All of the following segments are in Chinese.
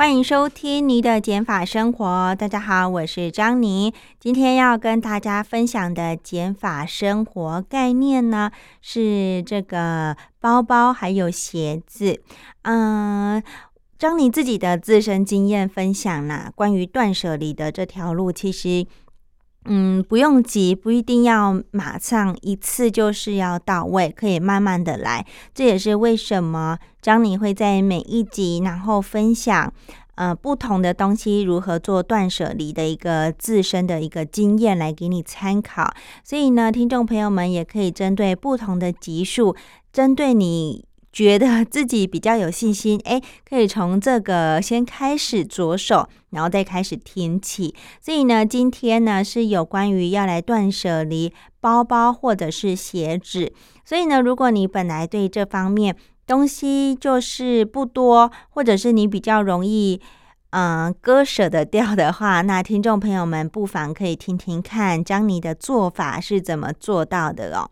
欢迎收听你的减法生活。大家好，我是张妮。今天要跟大家分享的减法生活概念呢，是这个包包还有鞋子。嗯，张妮自己的自身经验分享啦，关于断舍离的这条路，其实。嗯，不用急，不一定要马上一次就是要到位，可以慢慢的来。这也是为什么张妮会在每一集，然后分享呃不同的东西如何做断舍离的一个自身的一个经验来给你参考。所以呢，听众朋友们也可以针对不同的集数，针对你。觉得自己比较有信心，哎，可以从这个先开始着手，然后再开始听起。所以呢，今天呢是有关于要来断舍离包包或者是鞋子。所以呢，如果你本来对这方面东西就是不多，或者是你比较容易嗯割舍得掉的话，那听众朋友们不妨可以听听看，将你的做法是怎么做到的哦。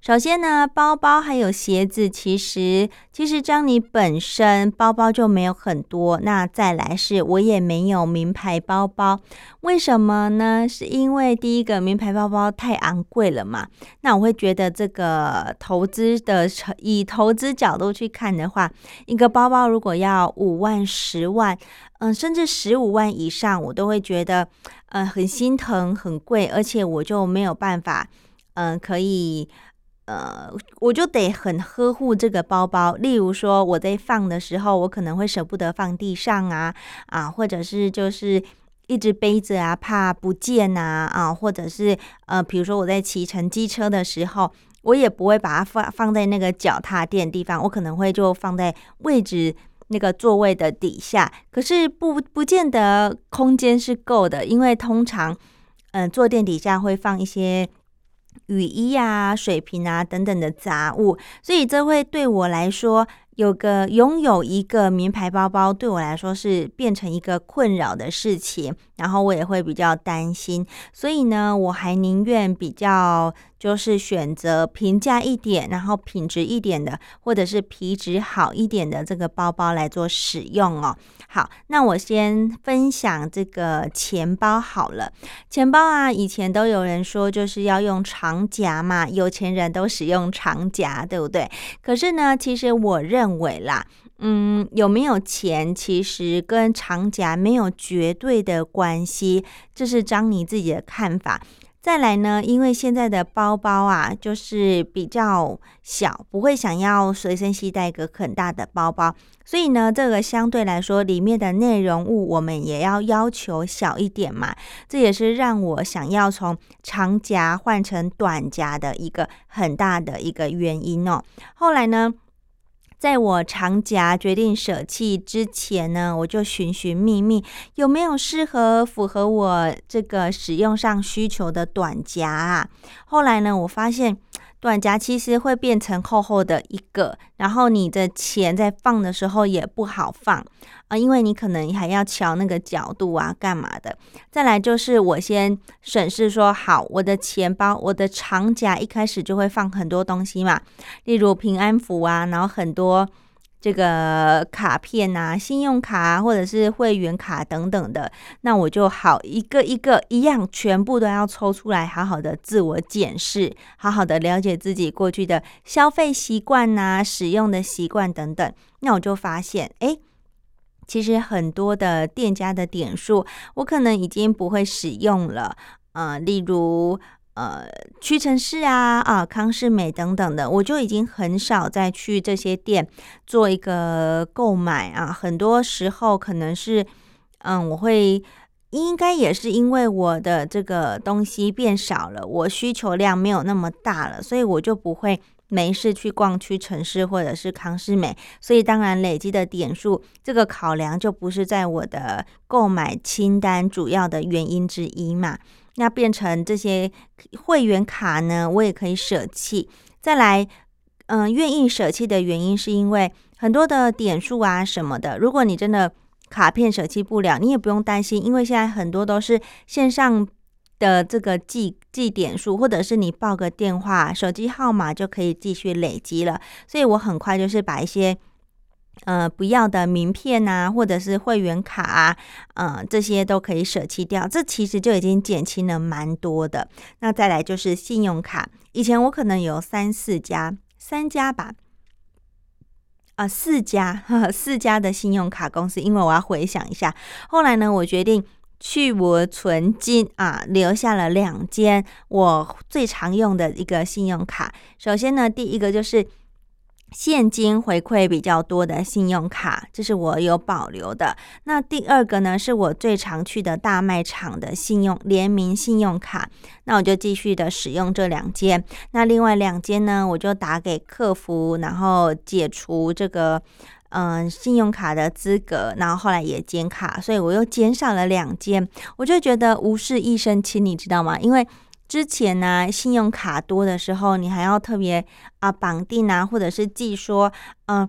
首先呢，包包还有鞋子，其实其实张你本身包包就没有很多。那再来是，我也没有名牌包包。为什么呢？是因为第一个名牌包包太昂贵了嘛。那我会觉得这个投资的以投资角度去看的话，一个包包如果要五万、十万，嗯，甚至十五万以上，我都会觉得呃很心疼、很贵，而且我就没有办法，嗯，可以。呃，我就得很呵护这个包包。例如说，我在放的时候，我可能会舍不得放地上啊，啊，或者是就是一直背着啊，怕不见呐，啊，或者是呃，比如说我在骑乘机车的时候，我也不会把它放放在那个脚踏垫地方，我可能会就放在位置那个座位的底下。可是不不见得空间是够的，因为通常嗯，坐垫底下会放一些。雨衣啊、水瓶啊等等的杂物，所以这会对我来说，有个拥有一个名牌包包，对我来说是变成一个困扰的事情，然后我也会比较担心，所以呢，我还宁愿比较。就是选择平价一点，然后品质一点的，或者是皮质好一点的这个包包来做使用哦。好，那我先分享这个钱包好了。钱包啊，以前都有人说就是要用长夹嘛，有钱人都使用长夹，对不对？可是呢，其实我认为啦，嗯，有没有钱其实跟长夹没有绝对的关系，这是张妮自己的看法。再来呢，因为现在的包包啊，就是比较小，不会想要随身携带一个很大的包包，所以呢，这个相对来说里面的内容物我们也要要求小一点嘛。这也是让我想要从长夹换成短夹的一个很大的一个原因哦。后来呢？在我长夹决定舍弃之前呢，我就寻寻觅觅有没有适合符合我这个使用上需求的短夹啊。后来呢，我发现。短夹其实会变成厚厚的一个，然后你的钱在放的时候也不好放啊，因为你可能还要调那个角度啊，干嘛的？再来就是我先审视说，好，我的钱包，我的长夹一开始就会放很多东西嘛，例如平安符啊，然后很多。这个卡片啊，信用卡或者是会员卡等等的，那我就好一个一个一样，全部都要抽出来，好好的自我检视，好好的了解自己过去的消费习惯呐、使用的习惯等等。那我就发现，哎，其实很多的店家的点数，我可能已经不会使用了，呃，例如。呃，屈臣氏啊啊，康士美等等的，我就已经很少再去这些店做一个购买啊。很多时候可能是，嗯，我会应该也是因为我的这个东西变少了，我需求量没有那么大了，所以我就不会没事去逛屈臣氏或者是康士美，所以当然累积的点数这个考量就不是在我的购买清单主要的原因之一嘛。那变成这些会员卡呢，我也可以舍弃。再来，嗯，愿意舍弃的原因是因为很多的点数啊什么的，如果你真的卡片舍弃不了，你也不用担心，因为现在很多都是线上。的这个记记点数，或者是你报个电话、手机号码就可以继续累积了。所以我很快就是把一些呃不要的名片啊，或者是会员卡啊，嗯，这些都可以舍弃掉。这其实就已经减轻了蛮多的。那再来就是信用卡，以前我可能有三四家、三家吧，啊，四家、四家的信用卡公司，因为我要回想一下。后来呢，我决定。去我存金啊，留下了两间我最常用的一个信用卡。首先呢，第一个就是现金回馈比较多的信用卡，这是我有保留的。那第二个呢，是我最常去的大卖场的信用联名信用卡，那我就继续的使用这两间。那另外两间呢，我就打给客服，然后解除这个。嗯，信用卡的资格，然后后来也减卡，所以我又减少了两间，我就觉得无事一身轻，你知道吗？因为之前呢，信用卡多的时候，你还要特别啊绑定啊，或者是记说，嗯，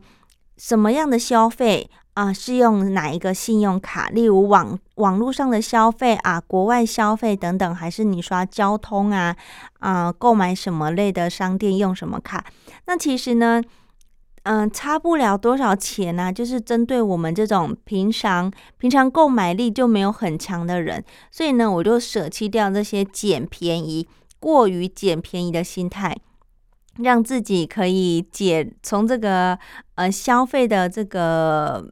什么样的消费啊是用哪一个信用卡？例如网网络上的消费啊，国外消费等等，还是你刷交通啊啊，购买什么类的商店用什么卡？那其实呢？嗯，差不了多少钱呢？就是针对我们这种平常平常购买力就没有很强的人，所以呢，我就舍弃掉这些捡便宜、过于捡便宜的心态，让自己可以解从这个呃消费的这个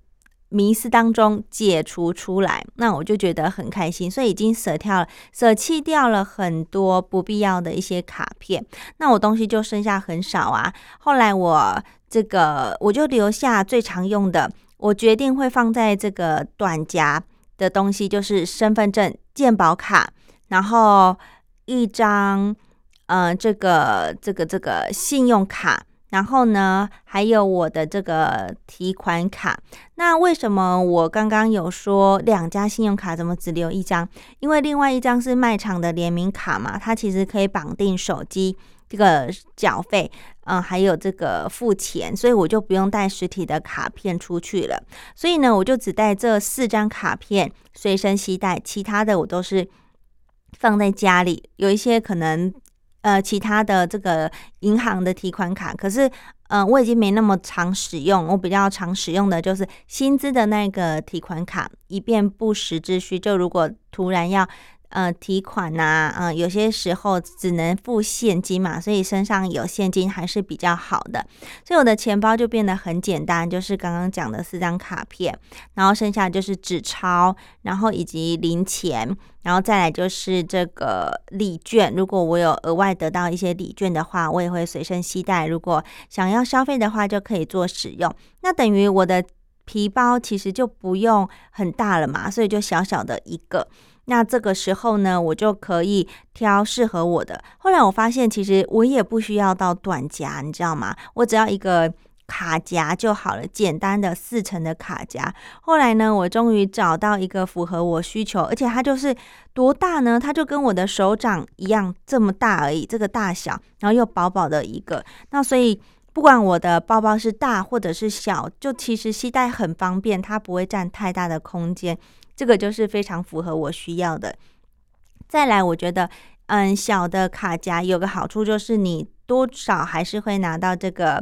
迷思当中解除出来。那我就觉得很开心，所以已经舍掉了、舍弃掉了很多不必要的一些卡片。那我东西就剩下很少啊。后来我。这个我就留下最常用的，我决定会放在这个短夹的东西，就是身份证、健保卡，然后一张，呃，这个这个这个信用卡，然后呢，还有我的这个提款卡。那为什么我刚刚有说两家信用卡怎么只留一张？因为另外一张是卖场的联名卡嘛，它其实可以绑定手机。这个缴费，嗯，还有这个付钱，所以我就不用带实体的卡片出去了。所以呢，我就只带这四张卡片随身携带，其他的我都是放在家里。有一些可能，呃，其他的这个银行的提款卡，可是，嗯，我已经没那么常使用。我比较常使用的就是薪资的那个提款卡，以便不时之需。就如果突然要。呃，提款呐，嗯，有些时候只能付现金嘛，所以身上有现金还是比较好的。所以我的钱包就变得很简单，就是刚刚讲的四张卡片，然后剩下就是纸钞，然后以及零钱，然后再来就是这个礼券。如果我有额外得到一些礼券的话，我也会随身携带。如果想要消费的话，就可以做使用。那等于我的皮包其实就不用很大了嘛，所以就小小的一个。那这个时候呢，我就可以挑适合我的。后来我发现，其实我也不需要到短夹，你知道吗？我只要一个卡夹就好了，简单的四层的卡夹。后来呢，我终于找到一个符合我需求，而且它就是多大呢？它就跟我的手掌一样这么大而已，这个大小，然后又薄薄的一个。那所以不管我的包包是大或者是小，就其实携带很方便，它不会占太大的空间。这个就是非常符合我需要的。再来，我觉得，嗯，小的卡夹有个好处就是你多少还是会拿到这个，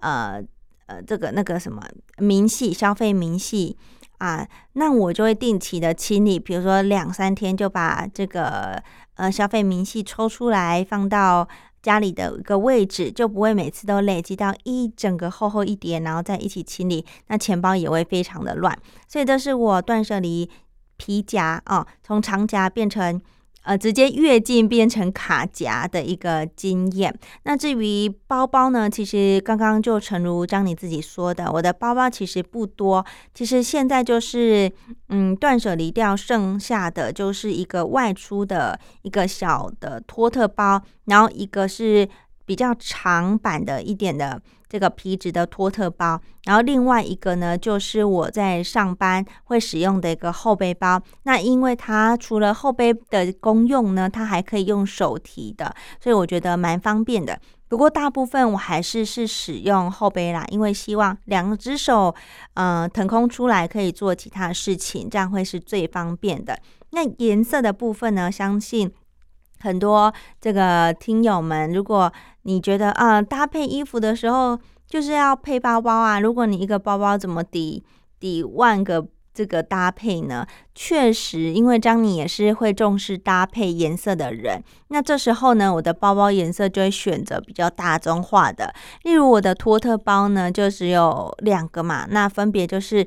呃呃，这个那个什么明细消费明细啊，那我就会定期的清理，比如说两三天就把这个呃消费明细抽出来放到家里的一个位置，就不会每次都累积到一整个厚厚一叠，然后再一起清理，那钱包也会非常的乱。所以这是我断舍离皮夹啊，从长夹变成呃直接跃进变成卡夹的一个经验。那至于包包呢，其实刚刚就诚如张你自己说的，我的包包其实不多。其实现在就是嗯断舍离掉，剩下的就是一个外出的一个小的托特包，然后一个是比较长版的一点的这个皮质的托特包，然后另外一个呢，就是我在上班会使用的一个后背包。那因为它除了后背的功用呢，它还可以用手提的，所以我觉得蛮方便的。不过大部分我还是是使用后背啦，因为希望两只手呃腾空出来可以做其他事情，这样会是最方便的。那颜色的部分呢，相信。很多这个听友们，如果你觉得啊，搭配衣服的时候就是要配包包啊，如果你一个包包怎么抵抵万个这个搭配呢？确实，因为张妮也是会重视搭配颜色的人，那这时候呢，我的包包颜色就会选择比较大众化的，例如我的托特包呢，就只有两个嘛，那分别就是。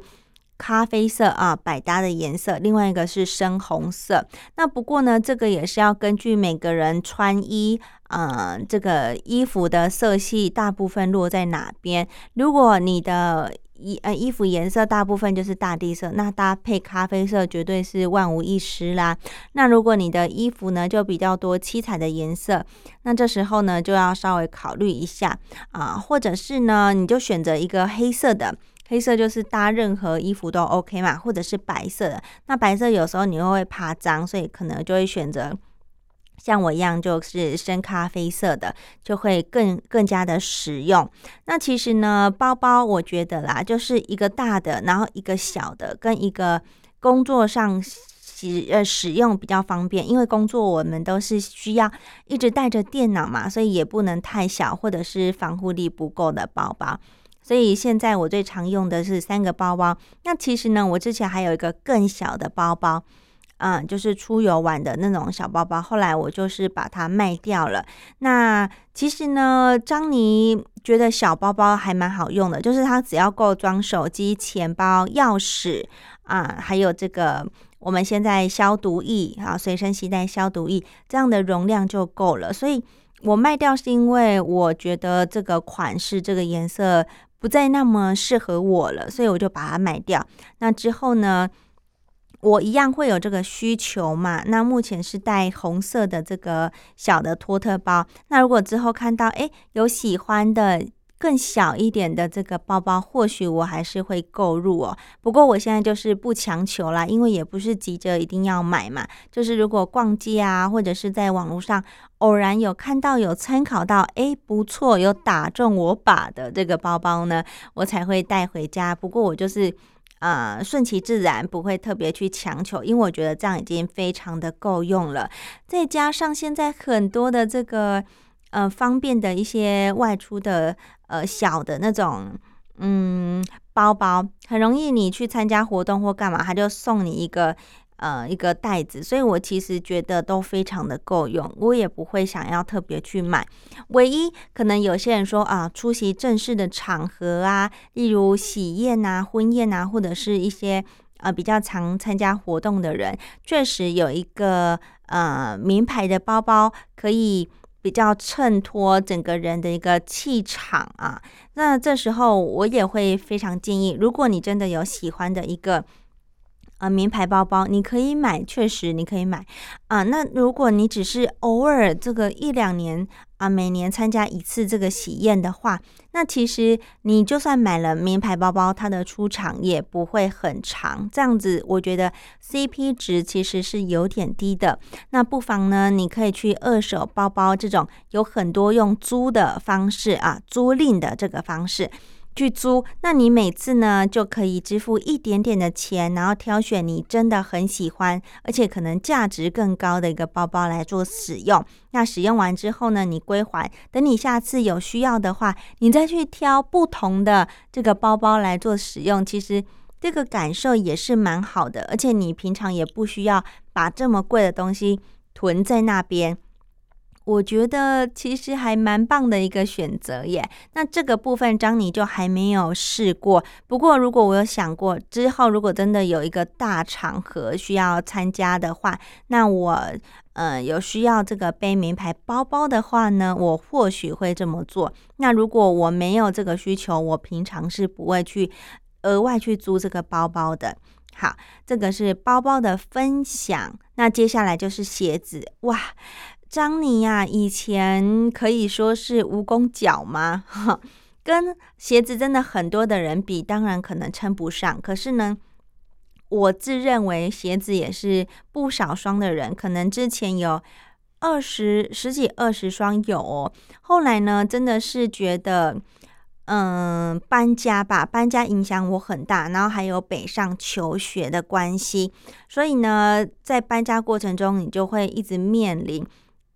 咖啡色啊，百搭的颜色。另外一个是深红色。那不过呢，这个也是要根据每个人穿衣，呃，这个衣服的色系大部分落在哪边。如果你的衣呃衣服颜色大部分就是大地色，那搭配咖啡色绝对是万无一失啦。那如果你的衣服呢就比较多七彩的颜色，那这时候呢就要稍微考虑一下啊，或者是呢你就选择一个黑色的。黑色就是搭任何衣服都 OK 嘛，或者是白色的。那白色有时候你又会怕脏，所以可能就会选择像我一样，就是深咖啡色的，就会更更加的实用。那其实呢，包包我觉得啦，就是一个大的，然后一个小的，跟一个工作上使呃使用比较方便。因为工作我们都是需要一直带着电脑嘛，所以也不能太小，或者是防护力不够的包包。所以现在我最常用的是三个包包。那其实呢，我之前还有一个更小的包包，嗯，就是出游玩的那种小包包。后来我就是把它卖掉了。那其实呢，张妮觉得小包包还蛮好用的，就是它只要够装手机、钱包、钥匙啊，还有这个我们现在消毒液啊，随身携带消毒液这样的容量就够了。所以我卖掉是因为我觉得这个款式、这个颜色。不再那么适合我了，所以我就把它买掉。那之后呢，我一样会有这个需求嘛？那目前是带红色的这个小的托特包。那如果之后看到诶有喜欢的。更小一点的这个包包，或许我还是会购入哦。不过我现在就是不强求啦，因为也不是急着一定要买嘛。就是如果逛街啊，或者是在网络上偶然有看到、有参考到，哎，不错，有打中我把的这个包包呢，我才会带回家。不过我就是呃顺其自然，不会特别去强求，因为我觉得这样已经非常的够用了。再加上现在很多的这个。呃，方便的一些外出的呃小的那种嗯包包，很容易你去参加活动或干嘛，他就送你一个呃一个袋子，所以我其实觉得都非常的够用，我也不会想要特别去买。唯一可能有些人说啊，出席正式的场合啊，例如喜宴啊、婚宴啊，或者是一些呃比较常参加活动的人，确实有一个呃名牌的包包可以。比较衬托整个人的一个气场啊，那这时候我也会非常建议，如果你真的有喜欢的一个。啊，名牌包包你可以买，确实你可以买啊。那如果你只是偶尔这个一两年啊，每年参加一次这个喜宴的话，那其实你就算买了名牌包包，它的出场也不会很长。这样子，我觉得 CP 值其实是有点低的。那不妨呢，你可以去二手包包这种有很多用租的方式啊，租赁的这个方式。去租，那你每次呢就可以支付一点点的钱，然后挑选你真的很喜欢，而且可能价值更高的一个包包来做使用。那使用完之后呢，你归还，等你下次有需要的话，你再去挑不同的这个包包来做使用。其实这个感受也是蛮好的，而且你平常也不需要把这么贵的东西囤在那边。我觉得其实还蛮棒的一个选择耶。那这个部分张妮就还没有试过。不过如果我有想过之后，如果真的有一个大场合需要参加的话，那我呃有需要这个背名牌包包的话呢，我或许会这么做。那如果我没有这个需求，我平常是不会去额外去租这个包包的。好，这个是包包的分享。那接下来就是鞋子哇。张尼呀，以前可以说是蜈蚣脚吗？跟鞋子真的很多的人比，当然可能称不上。可是呢，我自认为鞋子也是不少双的人，可能之前有二十十几二十双有哦。后来呢，真的是觉得，嗯，搬家吧，搬家影响我很大，然后还有北上求学的关系，所以呢，在搬家过程中，你就会一直面临。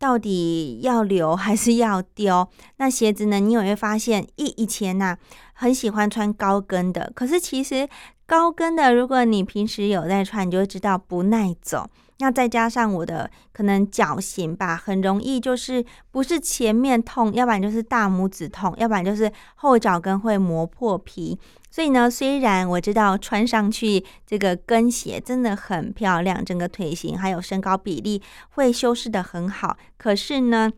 到底要留还是要丢？那鞋子呢？你有没有发现，以以前呐，很喜欢穿高跟的，可是其实高跟的，如果你平时有在穿，你就会知道不耐走。那再加上我的可能脚型吧，很容易就是不是前面痛，要不然就是大拇指痛，要不然就是后脚跟会磨破皮。所以呢，虽然我知道穿上去这个跟鞋真的很漂亮，整个腿型还有身高比例会修饰的很好，可是呢，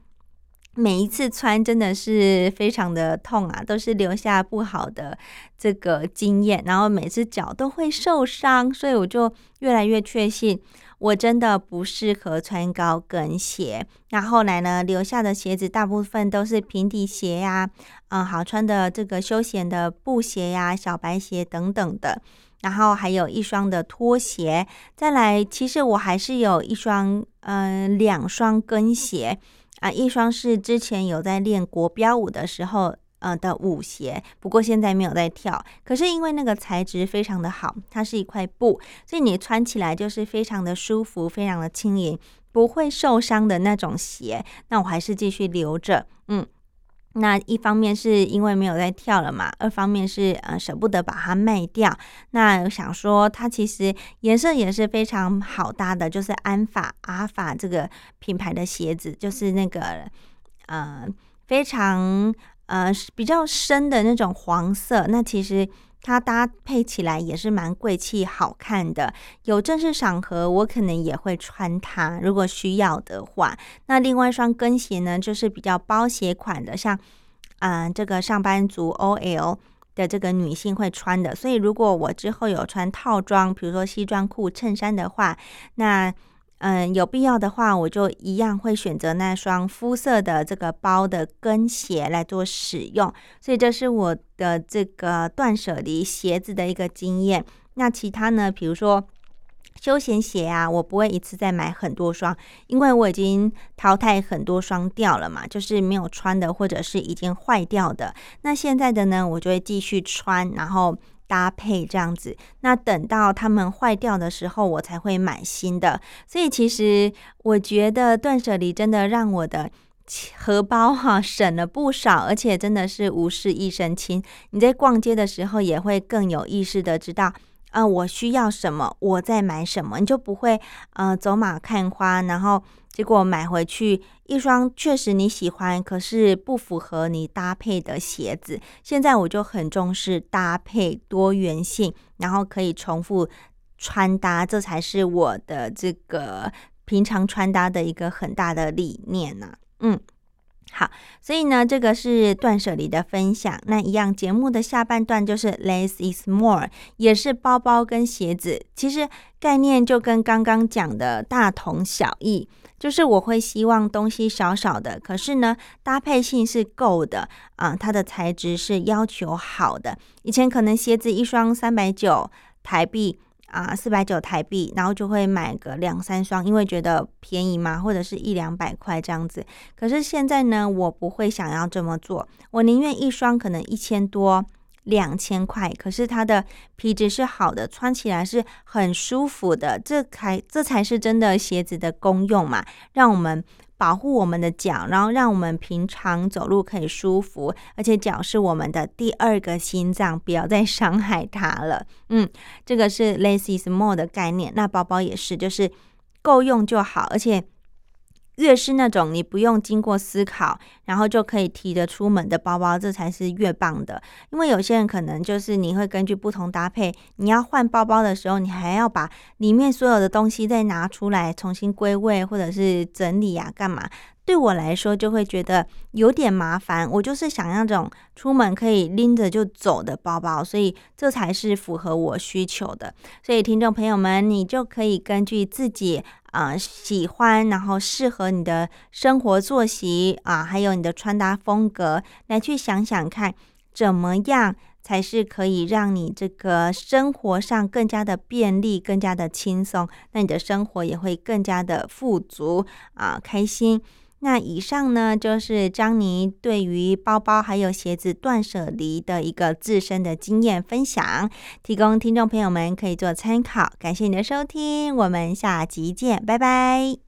每一次穿真的是非常的痛啊，都是留下不好的这个经验，然后每次脚都会受伤，所以我就越来越确信。我真的不适合穿高跟鞋。那后来呢，留下的鞋子大部分都是平底鞋呀，嗯，好穿的这个休闲的布鞋呀、小白鞋等等的。然后还有一双的拖鞋。再来，其实我还是有一双，嗯，两双跟鞋啊，一双是之前有在练国标舞的时候。呃的舞鞋，不过现在没有在跳。可是因为那个材质非常的好，它是一块布，所以你穿起来就是非常的舒服，非常的轻盈，不会受伤的那种鞋。那我还是继续留着。嗯，那一方面是因为没有在跳了嘛，二方面是呃舍不得把它卖掉。那想说它其实颜色也是非常好搭的，就是安法阿法这个品牌的鞋子，就是那个呃非常。呃，比较深的那种黄色，那其实它搭配起来也是蛮贵气、好看的。有正式场合，我可能也会穿它，如果需要的话。那另外一双跟鞋呢，就是比较包鞋款的，像啊这个上班族 OL 的这个女性会穿的。所以如果我之后有穿套装，比如说西装裤、衬衫的话，那。嗯，有必要的话，我就一样会选择那双肤色的这个包的跟鞋来做使用。所以这是我的这个断舍离鞋子的一个经验。那其他呢？比如说休闲鞋啊，我不会一次再买很多双，因为我已经淘汰很多双掉了嘛，就是没有穿的或者是已经坏掉的。那现在的呢，我就会继续穿，然后。搭配这样子，那等到它们坏掉的时候，我才会买新的。所以其实我觉得断舍离真的让我的荷包哈省了不少，而且真的是无事一身轻。你在逛街的时候也会更有意识的知道。啊，我需要什么，我在买什么，你就不会呃走马看花，然后结果买回去一双确实你喜欢，可是不符合你搭配的鞋子。现在我就很重视搭配多元性，然后可以重复穿搭，这才是我的这个平常穿搭的一个很大的理念呢。嗯。好，所以呢，这个是断舍离的分享。那一样节目的下半段就是 less is more，也是包包跟鞋子。其实概念就跟刚刚讲的大同小异，就是我会希望东西少少的，可是呢，搭配性是够的啊，它的材质是要求好的。以前可能鞋子一双三百九台币。啊，四百九台币，然后就会买个两三双，因为觉得便宜嘛，或者是一两百块这样子。可是现在呢，我不会想要这么做，我宁愿一双可能一千多、两千块，可是它的皮质是好的，穿起来是很舒服的，这才这才是真的鞋子的功用嘛，让我们。保护我们的脚，然后让我们平常走路可以舒服，而且脚是我们的第二个心脏，不要再伤害它了。嗯，这个是 less is more 的概念。那包包也是，就是够用就好，而且越是那种你不用经过思考，然后就可以提着出门的包包，这才是越棒的。因为有些人可能就是你会根据不同搭配，你要换包包的时候，你还要把里面所有的东西再拿出来重新归位，或者是整理啊，干嘛？对我来说就会觉得有点麻烦，我就是想要这种出门可以拎着就走的包包，所以这才是符合我需求的。所以听众朋友们，你就可以根据自己啊喜欢，然后适合你的生活作息啊，还有你的穿搭风格，来去想想看，怎么样才是可以让你这个生活上更加的便利，更加的轻松，那你的生活也会更加的富足啊，开心。那以上呢，就是张妮对于包包还有鞋子断舍离的一个自身的经验分享，提供听众朋友们可以做参考。感谢你的收听，我们下集见，拜拜。